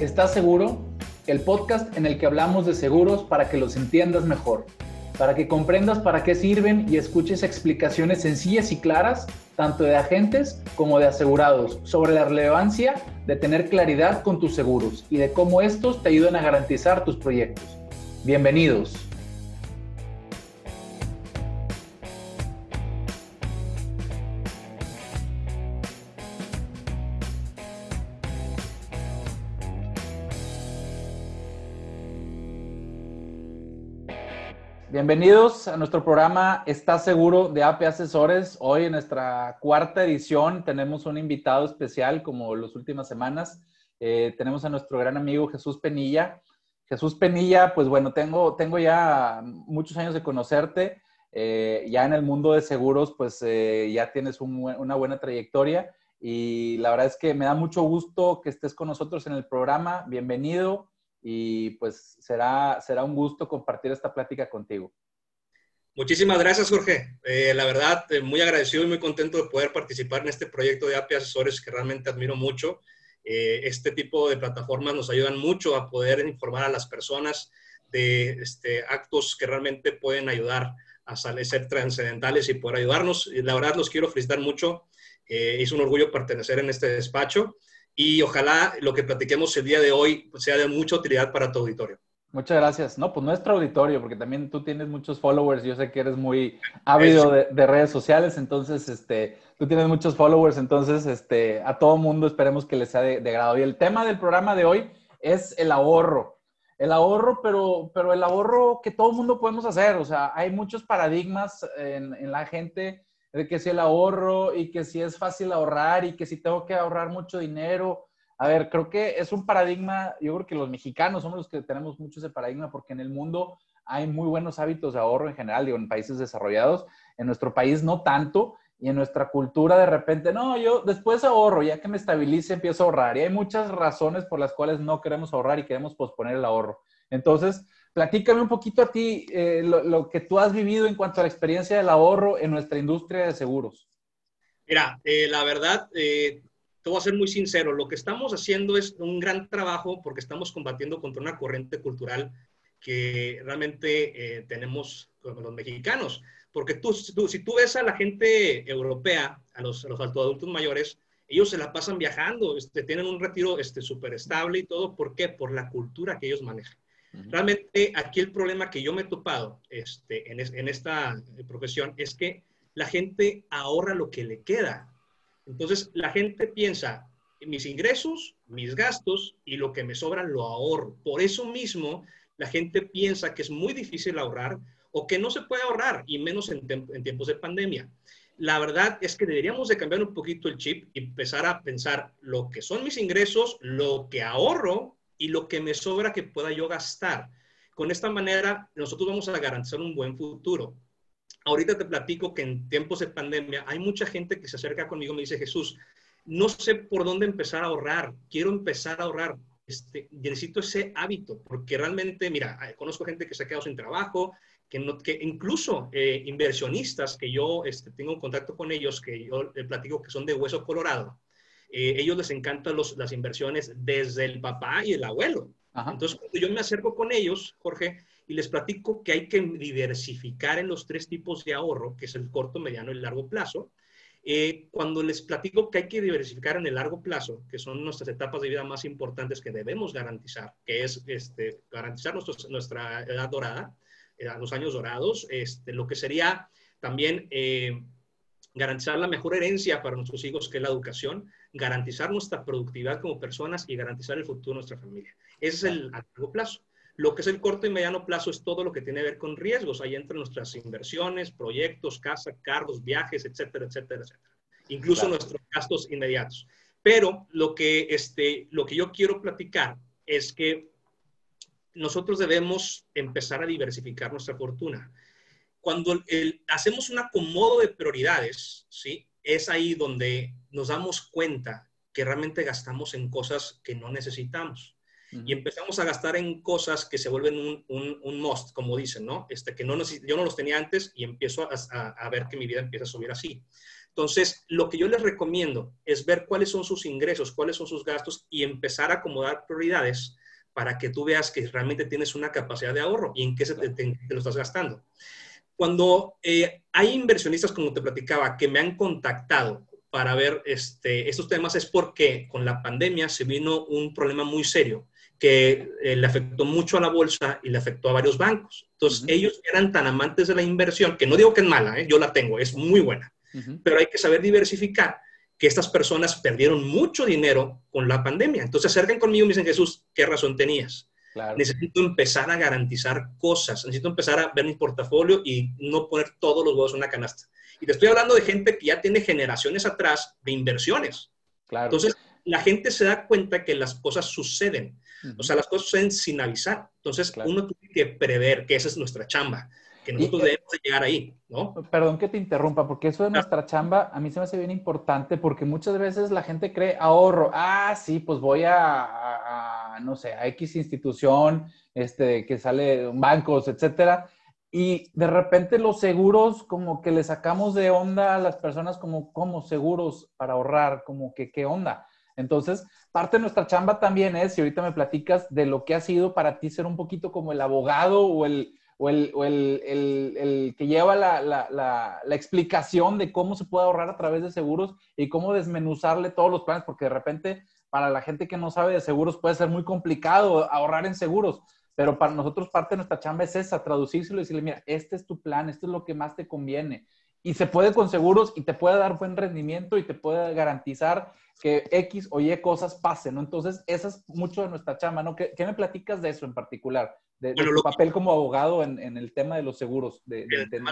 ¿Estás seguro? El podcast en el que hablamos de seguros para que los entiendas mejor, para que comprendas para qué sirven y escuches explicaciones sencillas y claras, tanto de agentes como de asegurados, sobre la relevancia de tener claridad con tus seguros y de cómo estos te ayudan a garantizar tus proyectos. Bienvenidos. Bienvenidos a nuestro programa ¿Estás seguro de AP Asesores? Hoy en nuestra cuarta edición tenemos un invitado especial como las últimas semanas. Eh, tenemos a nuestro gran amigo Jesús Penilla. Jesús Penilla, pues bueno, tengo, tengo ya muchos años de conocerte. Eh, ya en el mundo de seguros, pues eh, ya tienes una buena trayectoria y la verdad es que me da mucho gusto que estés con nosotros en el programa. Bienvenido y pues será, será un gusto compartir esta plática contigo. Muchísimas gracias, Jorge. Eh, la verdad, eh, muy agradecido y muy contento de poder participar en este proyecto de API Asesores que realmente admiro mucho. Eh, este tipo de plataformas nos ayudan mucho a poder informar a las personas de este, actos que realmente pueden ayudar a ser trascendentales y poder ayudarnos. La verdad, los quiero felicitar mucho. es un orgullo pertenecer en este despacho y ojalá lo que platiquemos el día de hoy sea de mucha utilidad para tu auditorio. Muchas gracias. No, pues nuestro auditorio, porque también tú tienes muchos followers. Yo sé que eres muy ávido de, redes sociales, entonces, este, tú tienes muchos followers, entonces, este, a todo mundo esperemos que les sea de, de, grado. Y el tema del programa de hoy es el ahorro. El ahorro, pero, pero el ahorro que todo mundo podemos hacer. O sea, hay muchos paradigmas en, en la gente de que si el ahorro y que si es fácil ahorrar y que si tengo que ahorrar mucho dinero. A ver, creo que es un paradigma, yo creo que los mexicanos somos los que tenemos mucho ese paradigma porque en el mundo hay muy buenos hábitos de ahorro en general, digo, en países desarrollados, en nuestro país no tanto, y en nuestra cultura de repente, no, yo después ahorro, ya que me estabilice empiezo a ahorrar, y hay muchas razones por las cuales no queremos ahorrar y queremos posponer el ahorro. Entonces, Platícame un poquito a ti eh, lo, que tú has vivido en cuanto a la experiencia del ahorro en nuestra industria de seguros. Mira, eh, la verdad, eh, te voy a ser muy sincero, lo que estamos haciendo es un gran trabajo porque estamos combatiendo contra una corriente cultural que realmente tenemos con los mexicanos. Porque tú, si tú ves a la gente europea, a los, a los adultos mayores, ellos se la pasan viajando, este, tienen un retiro súper este, estable y todo. ¿Por qué? Por la cultura que ellos manejan. Realmente aquí el problema que yo me he topado este, en, esta profesión es que la gente ahorra lo que le queda. Entonces la gente piensa, mis ingresos, mis gastos y lo que me sobra lo ahorro. Por eso mismo la gente piensa que es muy difícil ahorrar o que no se puede ahorrar y menos en, en tiempos de pandemia. La verdad es que deberíamos de cambiar un poquito el chip y empezar a pensar lo que son mis ingresos, lo que ahorro y lo que me sobra que pueda yo gastar. Con esta manera, nosotros vamos a garantizar un buen futuro. Ahorita te platico que en tiempos de pandemia hay mucha gente que se acerca conmigo y me dice, Jesús, no sé por dónde empezar a ahorrar, quiero empezar a ahorrar. Este, necesito ese hábito, porque realmente, mira, conozco gente que se ha quedado sin trabajo, que, no, que incluso eh, inversionistas que yo este, tengo contacto con ellos, que yo les platico que son de hueso colorado, eh, ellos les encantan las inversiones desde el papá y el abuelo. Entonces, cuando yo me acerco con ellos, Jorge, y les platico que hay que diversificar en los tres tipos de ahorro, que es el corto, mediano y el largo plazo, eh, cuando les platico que hay que diversificar en el largo plazo, que son nuestras etapas de vida más importantes que debemos garantizar, que es este, garantizar nuestra edad dorada, eh, los años dorados, este, lo que sería también garantizar la mejor herencia para nuestros hijos, que es la educación, garantizar nuestra productividad como personas y garantizar el futuro de nuestra familia. Ese es el a largo plazo. Lo que es el corto y mediano plazo es todo lo que tiene que ver con riesgos. Ahí entran nuestras inversiones, proyectos, casa, carros, viajes, etcétera, etcétera, etcétera. Incluso nuestros gastos inmediatos. Pero lo que, este, lo que yo quiero platicar es que nosotros debemos empezar a diversificar nuestra fortuna. Cuando hacemos un acomodo de prioridades, ¿sí? Es ahí donde nos damos cuenta que realmente gastamos en cosas que no necesitamos. Y empezamos a gastar en cosas que se vuelven un, un, un must, como dicen, ¿no? Este, que no yo no los tenía antes y empiezo a, a, ver que mi vida empieza a subir así. Entonces, lo que yo les recomiendo es ver cuáles son sus ingresos, cuáles son sus gastos y empezar a acomodar prioridades para que tú veas que realmente tienes una capacidad de ahorro y en qué se te, lo estás gastando. Cuando eh, hay inversionistas, como te platicaba, que me han contactado para ver este, estos temas es porque con la pandemia se vino un problema muy serio que eh, le afectó mucho a la bolsa y le afectó a varios bancos. Entonces, ellos eran tan amantes de la inversión, que no digo que es mala, ¿eh? yo la tengo, es muy buena, pero hay que saber diversificar que estas personas perdieron mucho dinero con la pandemia. Entonces, acercan conmigo y me dicen, Jesús, ¿qué razón tenías? Necesito empezar a garantizar cosas, necesito empezar a ver mi portafolio y no poner todos los huevos en una canasta. Y te estoy hablando de gente que ya tiene generaciones atrás de inversiones. Claro. Entonces, la gente se da cuenta que las cosas suceden. O sea, las cosas suceden sin avisar. Entonces, uno tiene que prever que esa es nuestra chamba, que nosotros debemos de llegar ahí, ¿no? Perdón que te interrumpa, porque eso de nuestra chamba a mí se me hace bien importante porque muchas veces la gente cree ahorro. Ah, sí, pues voy a, no sé, a X institución, este, que sale bancos, etcétera y de repente los seguros, como que le sacamos de onda a las personas como, como seguros para ahorrar, como que qué onda. Entonces, parte de nuestra chamba también es, si ahorita me platicas de lo que ha sido para ti ser un poquito como el abogado o el, o el, o el, el, que lleva la, la, la, explicación de cómo se puede ahorrar a través de seguros y cómo desmenuzarle todos los planes, porque de repente para la gente que no sabe de seguros puede ser muy complicado ahorrar en seguros. Pero para nosotros parte de nuestra chamba es esa, traducírselo y decirle, mira, este es tu plan, esto es lo que más te conviene. Y se puede con seguros y te puede dar buen rendimiento y te puede garantizar que X o Y cosas pasen, ¿no? Entonces, esa es mucho de nuestra chamba, ¿no? ¿Qué, me platicas de eso en particular? De, tu papel como abogado en, el tema de los seguros. De,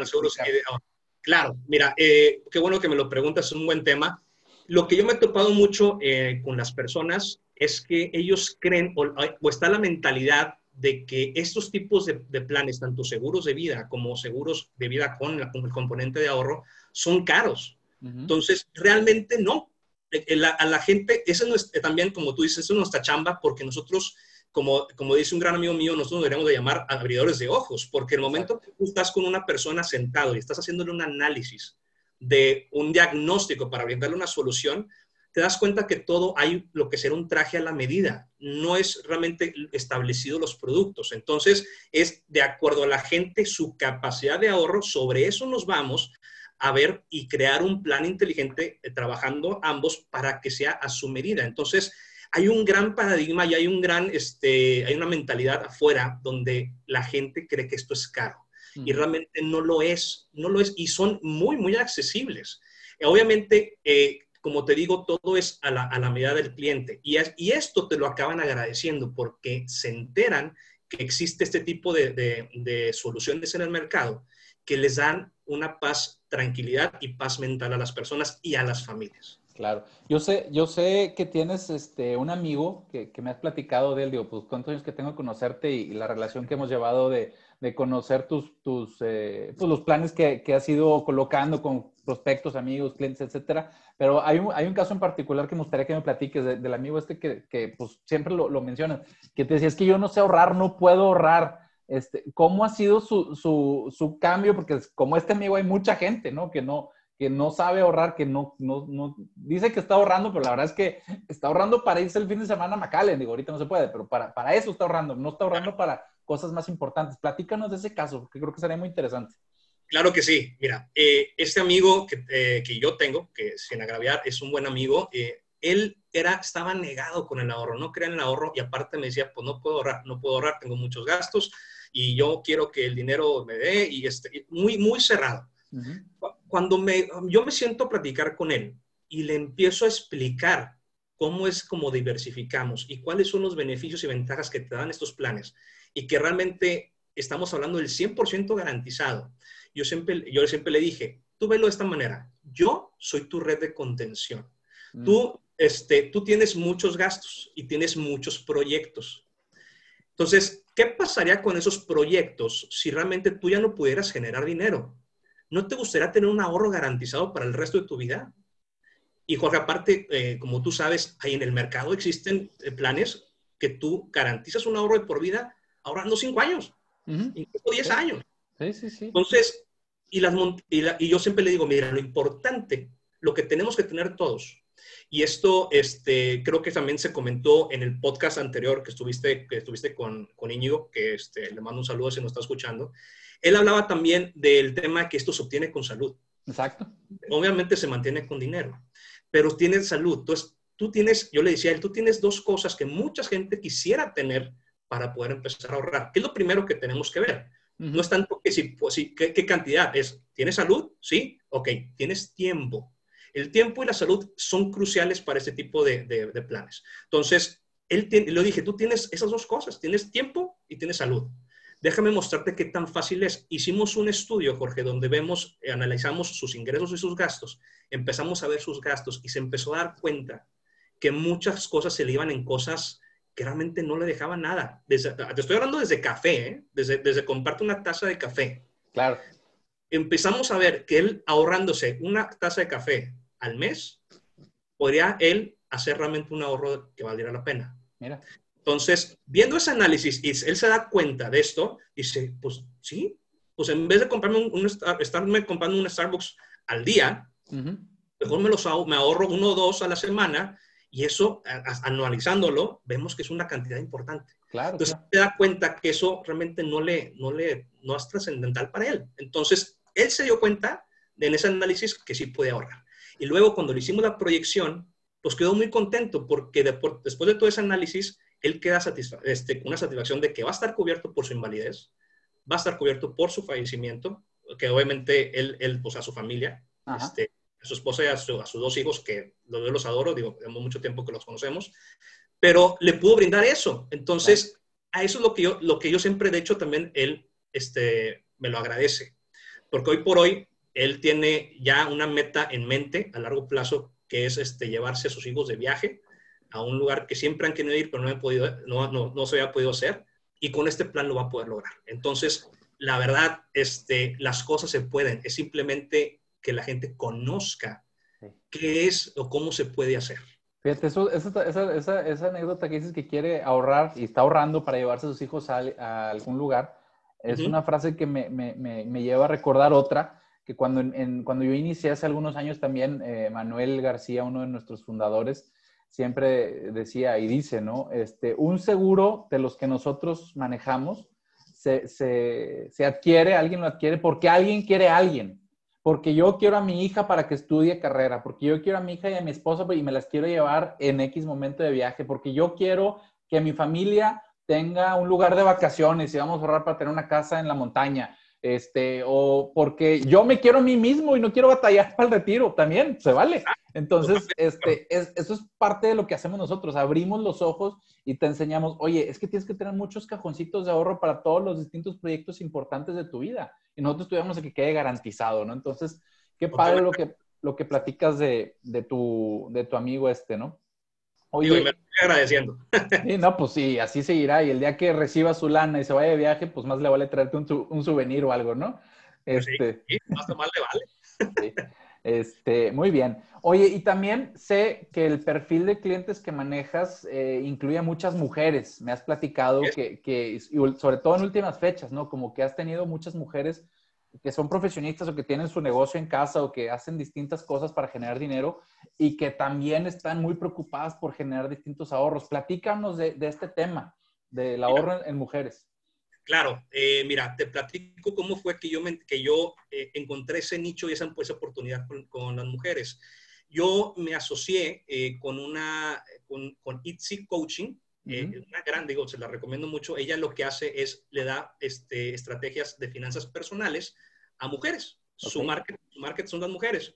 seguros ah, claro, mira, eh, qué bueno que me lo preguntas, es un buen tema. Lo que yo me he topado mucho eh, con las personas es que ellos creen o está la mentalidad de que estos tipos de, planes, tanto seguros de vida como seguros de vida con, el componente de ahorro, son caros. Entonces, realmente no. Eh, eh, a la gente, eso es eh, también, como tú dices, eso es nuestra chamba, porque nosotros, como, como dice un gran amigo mío, nosotros deberíamos de llamar abridores de ojos, porque el momento que tú estás con una persona sentado y estás haciéndole un análisis de un diagnóstico para brindarle una solución, te das cuenta que todo hay lo que será un traje a la medida, no es realmente establecido los productos. Entonces, es de acuerdo a la gente, su capacidad de ahorro, sobre eso nos vamos a ver y crear un plan inteligente eh, trabajando ambos para que sea a su medida. Entonces, hay un gran paradigma y hay un gran, este, hay una mentalidad afuera donde la gente cree que esto es caro y realmente no lo es, no lo es y son muy, muy accesibles. Obviamente, eh, como te digo, todo es a la, medida del cliente. Y, y, esto te lo acaban agradeciendo porque se enteran que existe este tipo de, soluciones en el mercado que les dan una paz, tranquilidad y paz mental a las personas y a las familias. Claro. Yo sé, yo sé que tienes este, un amigo que, me has platicado de él, digo, pues cuántos años que tengo que conocerte y, la relación que hemos llevado de, conocer tus, tus eh, pues los planes que, que has ido colocando con prospectos, amigos, clientes, etcétera. Pero hay un, hay un caso en particular que me gustaría que me platiques del amigo este que, que pues, siempre lo, lo mencionas, que te decía, es que yo no sé ahorrar, no puedo ahorrar. Este, ¿Cómo ha sido su, su, su cambio? Porque como este amigo hay mucha gente, ¿no? Que no, que no sabe ahorrar, que no, no, no, dice que está ahorrando, pero la verdad es que está ahorrando para irse el fin de semana a McAllen. Digo, ahorita no se puede, pero para, para eso está ahorrando, no está ahorrando para cosas más importantes. Platícanos de ese caso, porque creo que sería muy interesante. Claro que sí. Mira, eh, este amigo que, eh, que, yo tengo, que sin agraviar es un buen amigo, eh, él era, estaba negado con el ahorro, no creía en el ahorro y aparte me decía, pues no puedo ahorrar, no puedo ahorrar, tengo muchos gastos y yo quiero que el dinero me dé y este, muy, muy cerrado. Cuando me, yo me siento a platicar con él y le empiezo a explicar cómo es como diversificamos y cuáles son los beneficios y ventajas que te dan estos planes y que realmente estamos hablando del 100% garantizado yo siempre, yo siempre le dije, tú velo de esta manera, yo soy tu red de contención. Mm. Tú, este, tú tienes muchos gastos y tienes muchos proyectos. Entonces, ¿qué pasaría con esos proyectos si realmente tú ya no pudieras generar dinero? ¿No te gustaría tener un ahorro garantizado para el resto de tu vida? Y Jorge, aparte, eh, como tú sabes, ahí en el mercado existen eh, planes que tú garantizas un ahorro de por vida ahorrando cinco años, incluso 10 años. Sí, sí, sí. Entonces, y, las, y, yo siempre le digo, mira, lo importante lo que tenemos que tener todos. Y esto este, creo que también se comentó en el podcast anterior que estuviste, que estuviste con, con Íñigo, que este, le mando un saludo si nos está escuchando. Él hablaba también del tema que esto se obtiene con salud. Exacto. Obviamente se mantiene con dinero, pero tiene salud. Entonces, tú tienes, yo le decía a él, tú tienes dos cosas que mucha gente quisiera tener para poder empezar a ahorrar. ¿Qué es lo primero que tenemos que ver? No es tanto que si, pues, ¿qué, ¿qué, cantidad es. ¿Tienes salud? Sí. Ok. ¿Tienes tiempo? El tiempo y la salud son cruciales para este tipo de, de, planes. Entonces, él lo dije, tú tienes esas dos cosas, tienes tiempo y tienes salud. Déjame mostrarte qué tan fácil es. Hicimos un estudio, Jorge, donde vemos, eh, analizamos sus ingresos y sus gastos, empezamos a ver sus gastos y se empezó a dar cuenta que muchas cosas se le iban en cosas que realmente no le dejaban nada. te estoy hablando desde café, ¿eh? desde, desde comprarte una taza de café. Claro. Empezamos a ver que él ahorrándose una taza de café al mes, podría él hacer realmente un ahorro que valiera la pena. Mira. Entonces, viendo ese análisis, y él se da cuenta de esto, dice, pues sí, pues en vez de comprarme un, estarme comprando un Starbucks al día, mejor me, los, me ahorro uno o dos a la semana y eso, anualizándolo, vemos que es una cantidad importante. Claro, Entonces, se da cuenta que eso realmente no le, no le, no es trascendental para él. Entonces, él se dio cuenta en ese análisis que sí puede ahorrar. Y luego cuando le hicimos la proyección, pues quedó muy contento porque después de todo ese análisis, él queda este, con una satisfacción de que va a estar cubierto por su invalidez, va a estar cubierto por su fallecimiento, que obviamente él, él pues a su familia, este, a su esposa y a, sus dos hijos, que los, los adoro, digo, tenemos mucho tiempo que los conocemos, pero le pudo brindar eso. Entonces, a eso es lo que yo, lo que yo siempre, de hecho, también él este, me lo agradece. Porque hoy por hoy, él tiene ya una meta en mente a largo plazo, que es este, llevarse a sus hijos de viaje a un lugar que siempre han querido ir, pero no, he podido, no, no, no se había podido hacer, y con este plan lo va a poder lograr. Entonces, la verdad, este, las cosas se pueden, es simplemente que la gente conozca qué es o cómo se puede hacer. Fíjate, eso, esa, esa, esa, anécdota que dices que quiere ahorrar y está ahorrando para llevarse a sus hijos a, algún lugar, es una frase que me, me, me, lleva a recordar otra que cuando, en, cuando yo inicié hace algunos años también, eh, Manuel García, uno de nuestros fundadores, siempre decía y dice, ¿no? Este, un seguro de los que nosotros manejamos se, se, se adquiere, alguien lo adquiere porque alguien quiere a alguien. Porque yo quiero a mi hija para que estudie carrera, porque yo quiero a mi hija y a mi esposa y me las quiero llevar en X momento de viaje, porque yo quiero que mi familia tenga un lugar de vacaciones y vamos a ahorrar para tener una casa en la montaña este, o porque yo me quiero a mí mismo y no quiero batallar para el retiro, también se vale. Entonces, este, eso es parte de lo que hacemos nosotros, abrimos los ojos y te enseñamos, oye, es que tienes que tener muchos cajoncitos de ahorro para todos los distintos proyectos importantes de tu vida. Y nosotros tuviéramos que quede garantizado, ¿no? Entonces, qué padre lo que, lo que platicas de, de, tu, de tu amigo este, ¿no? Oye, me estoy agradeciendo. Sí, no, pues sí, así seguirá. Y el día que reciba su lana y se vaya de viaje, pues más le vale traerte un, un souvenir o algo, ¿no? Pues este, sí, más o más le vale. Este, muy bien. Oye, y también sé que el perfil de clientes que manejas eh, incluye a muchas mujeres. Me has platicado que, que, sobre todo en últimas fechas, ¿no? Como que has tenido muchas mujeres que son profesionistas o que tienen su negocio en casa o que hacen distintas cosas para generar dinero y que también están muy preocupadas por generar distintos ahorros. Platícanos de, este tema, del ahorro en, mujeres. Claro, eh, mira, te platico cómo fue que yo, que yo eh, encontré ese nicho y esa, esa oportunidad con, las mujeres. Yo me asocié eh, con una, con, con Itzy Coaching, una gran, digo, se la recomiendo mucho. Ella lo que hace es, le da este, estrategias de finanzas personales a mujeres. Su, market, su market son las mujeres.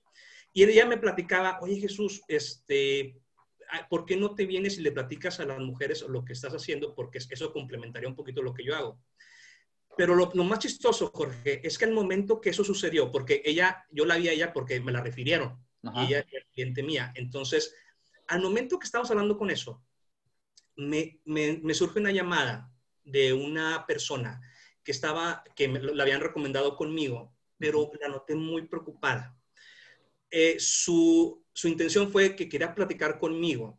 Y ella me platicaba, oye Jesús, este, ¿por qué no te vienes y le platicas a las mujeres lo que estás haciendo? Porque eso complementaría un poquito lo que yo hago. Pero lo, más chistoso, Jorge, es que al momento que eso sucedió, porque ella, yo la vi a ella porque me la refirieron, y ella es cliente mía. Entonces, al momento que estábamos hablando con eso, me, me, surge una llamada de una persona que estaba, que me, la habían recomendado conmigo, pero la noté muy preocupada. Eh, su, su, intención fue que quería platicar conmigo,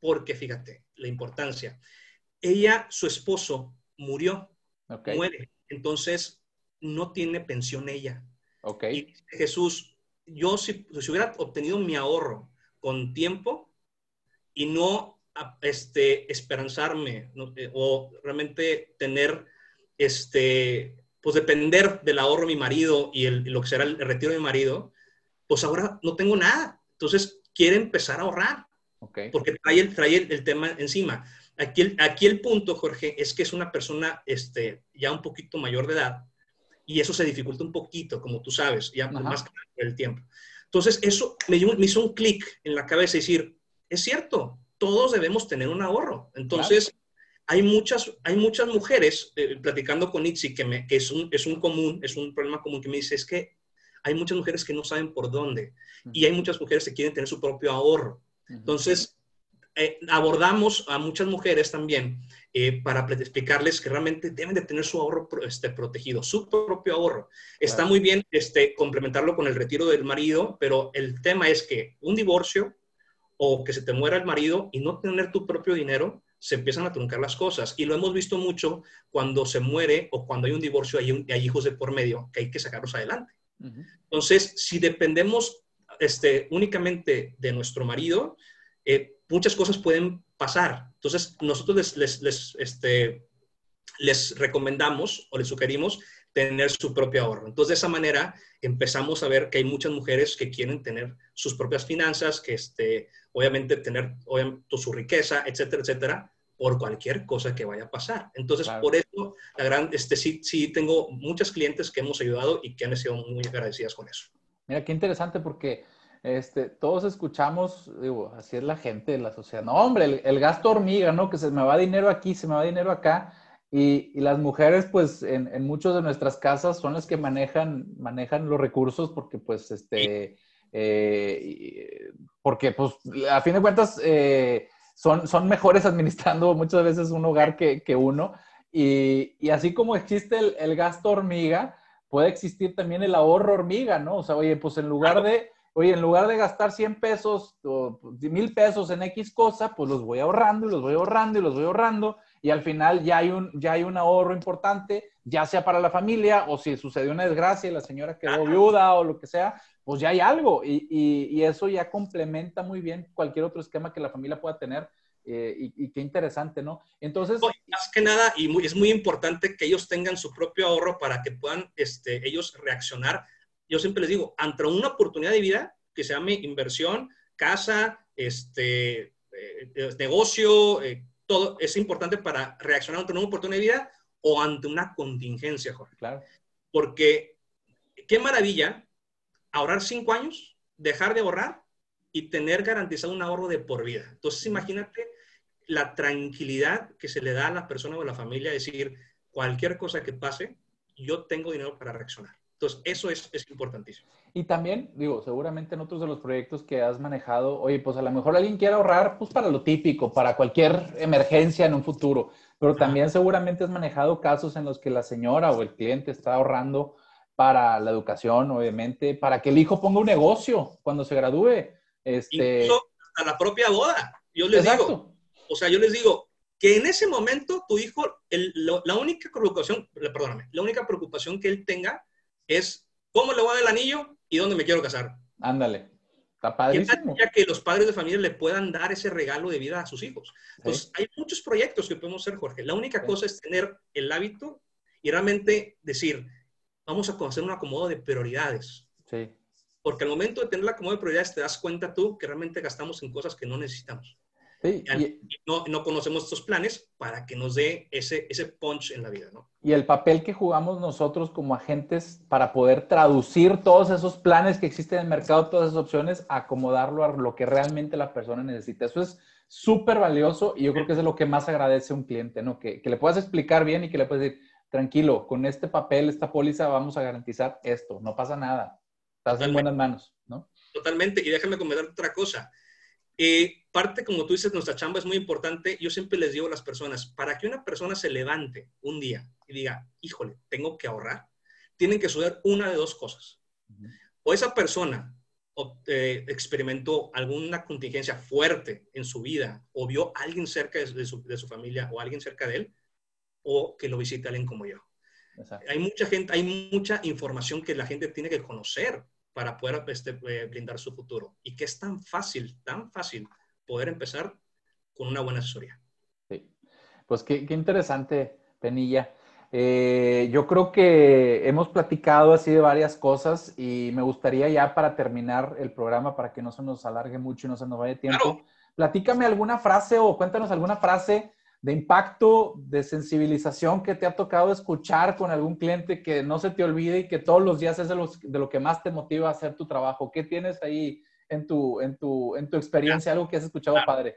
porque fíjate, la importancia. Ella, su esposo, murió, muere, entonces no tiene pensión ella. Okay. Y Jesús, yo si, si hubiera obtenido mi ahorro con tiempo y no este, esperanzarme eh, o realmente tener, este, pues depender del ahorro de mi marido y, el, lo que será el retiro de mi marido, pues ahora no tengo nada. Entonces quiere empezar a ahorrar. Porque trae, el, trae el, tema encima. Aquí el, aquí el punto, Jorge, es que es una persona este, ya un poquito mayor de edad y eso se dificulta un poquito, como tú sabes, ya más que el tiempo. Entonces, eso me, me hizo un clic en la cabeza y decir, es cierto, todos debemos tener un ahorro. Entonces, hay, muchas, hay muchas mujeres, eh, platicando con Itzi, que, me, que es, un, es un común, es un problema común que me dice, es que hay muchas mujeres que no saben por dónde y hay muchas mujeres que quieren tener su propio ahorro. Entonces, eh, abordamos a muchas mujeres también eh, para explicarles que realmente deben de tener su ahorro este, protegido, su propio ahorro. Está muy bien este, complementarlo con el retiro del marido, pero el tema es que un divorcio o que se te muera el marido y no tener tu propio dinero, se empiezan a truncar las cosas. Y lo hemos visto mucho cuando se muere o cuando hay un divorcio, hay, hay hijos de por medio, que hay que sacarlos adelante. Entonces, si dependemos este, únicamente de nuestro marido, eh, muchas cosas pueden pasar. Entonces, nosotros les, les, les, este, les recomendamos o les sugerimos tener su propio ahorro. Entonces, de esa manera empezamos a ver que hay muchas mujeres que quieren tener sus propias finanzas, que este, obviamente tener su riqueza, etcétera, etcétera, por cualquier cosa que vaya a pasar. Entonces, por eso, la gran, este, sí, sí, tengo muchas clientes que hemos ayudado y que han sido muy agradecidas con eso. Mira, qué interesante porque este, todos escuchamos, digo, así es la gente de la sociedad. No, hombre, el, gasto hormiga, ¿no? Que se me va dinero aquí, se me va dinero acá. Y, las mujeres, pues, en, en muchas de nuestras casas son las que manejan, manejan los recursos porque, pues, este, eh, porque, pues, a fin de cuentas, eh, son, son mejores administrando muchas veces un hogar que, que uno. Y, y, así como existe el, el, gasto hormiga, puede existir también el ahorro hormiga, ¿no? O sea, oye, pues en lugar de oye, en lugar de gastar 100 pesos o mil pesos en X cosa, pues los voy ahorrando y los voy ahorrando y los voy ahorrando y al final ya hay un, ya hay un ahorro importante, ya sea para la familia o si sucedió una desgracia y la señora quedó viuda o lo que sea, pues ya hay algo y, y, eso ya complementa muy bien cualquier otro esquema que la familia pueda tener. Eh, y, qué interesante, ¿no? Entonces... más que nada, y muy, es muy importante que ellos tengan su propio ahorro para que puedan este, ellos reaccionar yo siempre les digo, ante una oportunidad de vida que se llame inversión, casa, este, eh, negocio, eh, todo es importante para reaccionar ante una oportunidad de vida o ante una contingencia, Jorge. Claro. Porque qué maravilla ahorrar cinco años, dejar de ahorrar y tener garantizado un ahorro de por vida. Entonces, imagínate la tranquilidad que se le da a la persona o a la familia, decir, cualquier cosa que pase, yo tengo dinero para reaccionar. Entonces, eso es, es, importantísimo. Y también, digo, seguramente en otros de los proyectos que has manejado, oye, pues a lo mejor alguien quiere ahorrar, pues para lo típico, para cualquier emergencia en un futuro, pero también seguramente has manejado casos en los que la señora o el cliente está ahorrando para la educación, obviamente, para que el hijo ponga un negocio cuando se gradúe. Este... Incluso a la propia boda. Yo les digo, o sea, yo les digo que en ese momento tu hijo, la única preocupación, perdóname, la única preocupación que él tenga es cómo le voy a dar el anillo y dónde me quiero casar. Ándale. Está padrísimo. Ya que los padres de familia le puedan dar ese regalo de vida a sus hijos. Entonces, hay muchos proyectos que podemos hacer, Jorge. La única cosa es tener el hábito y realmente decir, vamos a hacer un acomodo de prioridades. Sí. Porque al momento de tener el acomodo de prioridades te das cuenta tú que realmente gastamos en cosas que no necesitamos. Sí, y, no, no, conocemos estos planes para que nos dé ese, ese punch en la vida, ¿no? Y el papel que jugamos nosotros como agentes para poder traducir todos esos planes que existen en el mercado, todas esas opciones, acomodarlo a lo que realmente la persona necesita. Eso es súper valioso y yo creo que es lo que más agradece un cliente, ¿no? Que, que le puedas explicar bien y que le puedas decir, tranquilo, con este papel, esta póliza, vamos a garantizar esto, no pasa nada, estás en buenas manos, ¿no? Totalmente, y déjame comentar otra cosa eh, parte, como tú dices, nuestra chamba es muy importante. Yo siempre les digo a las personas, para que una persona se levante un día y diga, híjole, tengo que ahorrar, tienen que suceder una de dos cosas. O esa persona eh, experimentó alguna contingencia fuerte en su vida o vio a alguien cerca de su, familia o alguien cerca de él, o que lo visite alguien como yo. Hay mucha gente, hay mucha información que la gente tiene que conocer para poder este, eh, blindar su futuro. Y que es tan fácil, tan fácil poder empezar con una buena asesoría. Sí, pues qué, qué interesante, Penilla. Eh, yo creo que hemos platicado así de varias cosas y me gustaría ya para terminar el programa, para que no se nos alargue mucho y no se nos vaya tiempo, platícame alguna frase o cuéntanos alguna frase de impacto, de sensibilización que te ha tocado escuchar con algún cliente que no se te olvide y que todos los días es de, lo que más te motiva a hacer tu trabajo. ¿Qué tienes ahí en tu, en tu, en tu experiencia, algo que has escuchado padre?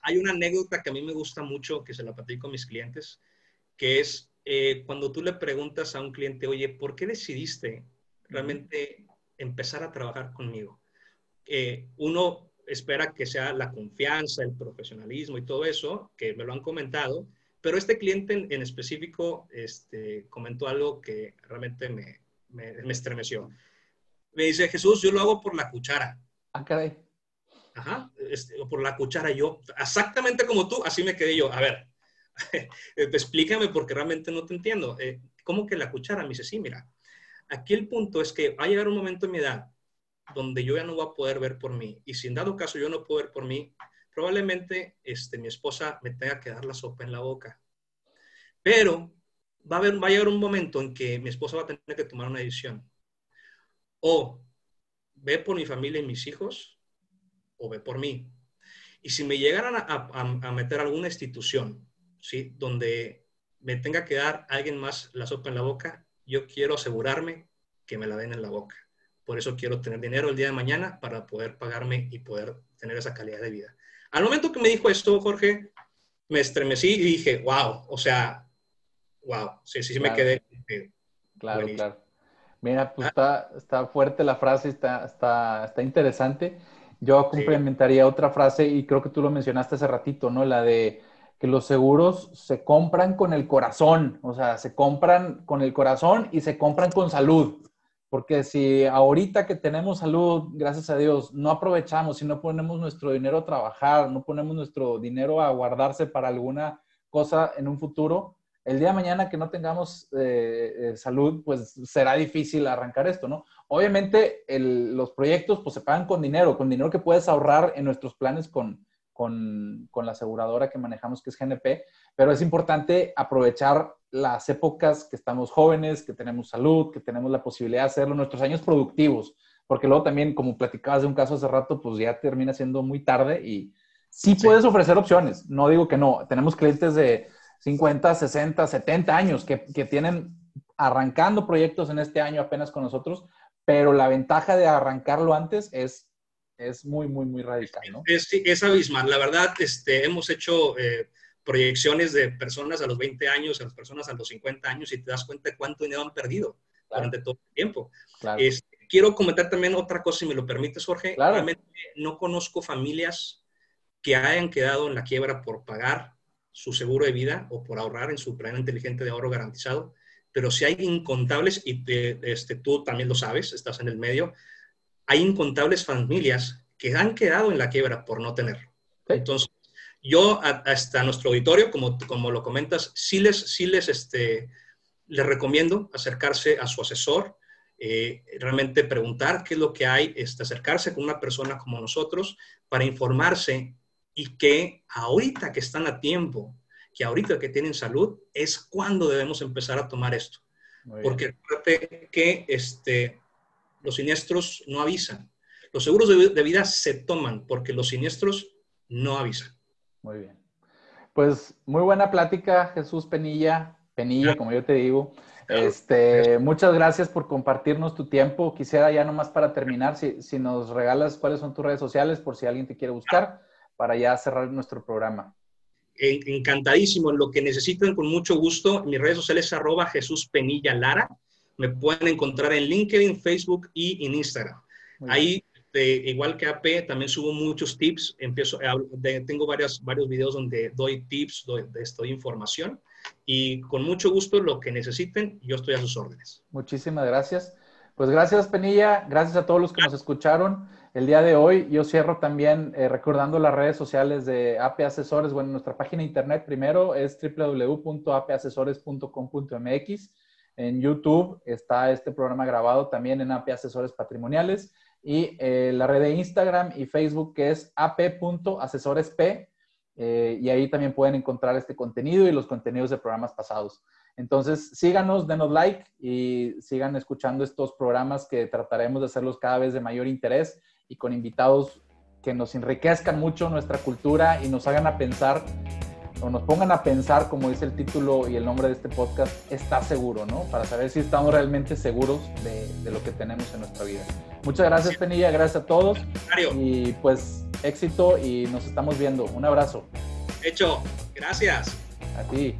Hay una anécdota que a mí me gusta mucho, que se la platico a mis clientes, que es eh, cuando tú le preguntas a un cliente, oye, ¿por qué decidiste realmente empezar a trabajar conmigo? Eh, uno espera que sea la confianza, el profesionalismo y todo eso, que me lo han comentado, pero este cliente en, específico este, comentó algo que realmente me, me, estremeció. Me dice, Jesús, yo lo hago por la cuchara. Ah, caray. Ajá, este, por la cuchara. Yo, exactamente como tú, así me quedé yo. A ver, explícame porque realmente no te entiendo. Eh, ¿Cómo que la cuchara? Me dice, sí, mira, aquí el punto es que va a llegar un momento en mi edad donde yo ya no voy a poder ver por mí. Y si en dado caso yo no puedo ver por mí, probablemente este, mi esposa me tenga que dar la sopa en la boca. Pero va a, haber, va a llegar un momento en que mi esposa va a tener que tomar una decisión. O ve por mi familia y mis hijos, o ve por mí. Y si me llegaran a, a meter alguna institución ¿sí? Donde me tenga que dar alguien más la sopa en la boca, yo quiero asegurarme que me la den en la boca. Por eso quiero tener dinero el día de mañana para poder pagarme y poder tener esa calidad de vida. Al momento que me dijo esto, Jorge, me estremecí y dije, wow, o sea, wow, sí, sí, sí me quedé. claro, claro. Mira, pues está, está fuerte la frase, está, está, está interesante. Yo complementaría otra frase y creo que tú lo mencionaste hace ratito, ¿no? La de que los seguros se compran con el corazón, o sea, se compran con el corazón y se compran con salud. Porque si ahorita que tenemos salud, gracias a Dios, no aprovechamos, si no ponemos nuestro dinero a trabajar, no ponemos nuestro dinero a guardarse para alguna cosa en un futuro, el día de mañana que no tengamos eh, eh, salud, pues será difícil arrancar esto, ¿no? Obviamente los proyectos pues se pagan con dinero, con dinero que puedes ahorrar en nuestros planes con, con, la aseguradora que manejamos, que es GNP, pero es importante aprovechar las épocas que estamos jóvenes, que tenemos salud, que tenemos la posibilidad de hacerlo, nuestros años productivos, porque luego también, como platicabas de un caso hace rato, pues ya termina siendo muy tarde y sí, puedes ofrecer opciones, no digo que no, tenemos clientes de 50, 60, 70 años que, que tienen arrancando proyectos en este año apenas con nosotros, pero la ventaja de arrancarlo antes es es muy, muy, muy radical, ¿no? Es, es abismal. La verdad, este, hemos hecho eh, proyecciones de personas a los 20 años, a las personas a los 50 años y te das cuenta de cuánto dinero han perdido durante todo el tiempo. Este, quiero comentar también otra cosa, si me lo permites, Jorge. Realmente no conozco familias que hayan quedado en la quiebra por pagar su seguro de vida o por ahorrar en su plan inteligente de ahorro garantizado, pero si hay incontables, y este, tú también lo sabes, estás en el medio, hay incontables familias que han quedado en la quiebra por no tener. Entonces, yo hasta nuestro auditorio, como, como lo comentas, sí les, sí les, este, les recomiendo acercarse a su asesor, eh, realmente preguntar qué es lo que hay, este, acercarse con una persona como nosotros para informarse y que ahorita que están a tiempo, que ahorita que tienen salud, es cuando debemos empezar a tomar esto. Porque fíjate que este, los siniestros no avisan. Los seguros de, vida se toman porque los siniestros no avisan. Muy bien. Pues muy buena plática, Jesús Penilla. Penilla, como yo te digo. Este, muchas gracias por compartirnos tu tiempo. Quisiera ya nomás para terminar, si, si nos regalas cuáles son tus redes sociales por si alguien te quiere buscar, para ya cerrar nuestro programa. Encantadísimo. Lo que necesiten, con mucho gusto. mis redes sociales es arroba Jesús Penilla Lara me pueden encontrar en LinkedIn, Facebook y en Instagram. Ahí, igual que AP, también subo muchos tips. Empiezo, tengo varios, varios videos donde doy tips, doy, doy información y con mucho gusto lo que necesiten, yo estoy a sus órdenes. Muchísimas gracias. Pues gracias, Penilla. Gracias a todos los que nos escucharon el día de hoy. Yo cierro también eh, recordando las redes sociales de AP Asesores. Bueno, nuestra página internet primero es www.apasesores.com.mx. en YouTube está este programa grabado también en AP Asesores Patrimoniales y eh, la red de Instagram y Facebook que es ap.asesoresp eh, y ahí también pueden encontrar este contenido y los contenidos de programas pasados. Entonces, síganos, denos like y sigan escuchando estos programas que trataremos de hacerlos cada vez de mayor interés y con invitados que nos enriquezcan mucho nuestra cultura y nos hagan a pensar o nos pongan a pensar, como dice el título y el nombre de este podcast, está seguro, ¿no? Para saber si estamos realmente seguros de, de lo que tenemos en nuestra vida. Muchas gracias, Penilla, gracias a todos. Y pues éxito y nos estamos viendo. Un abrazo. Hecho, gracias. A ti.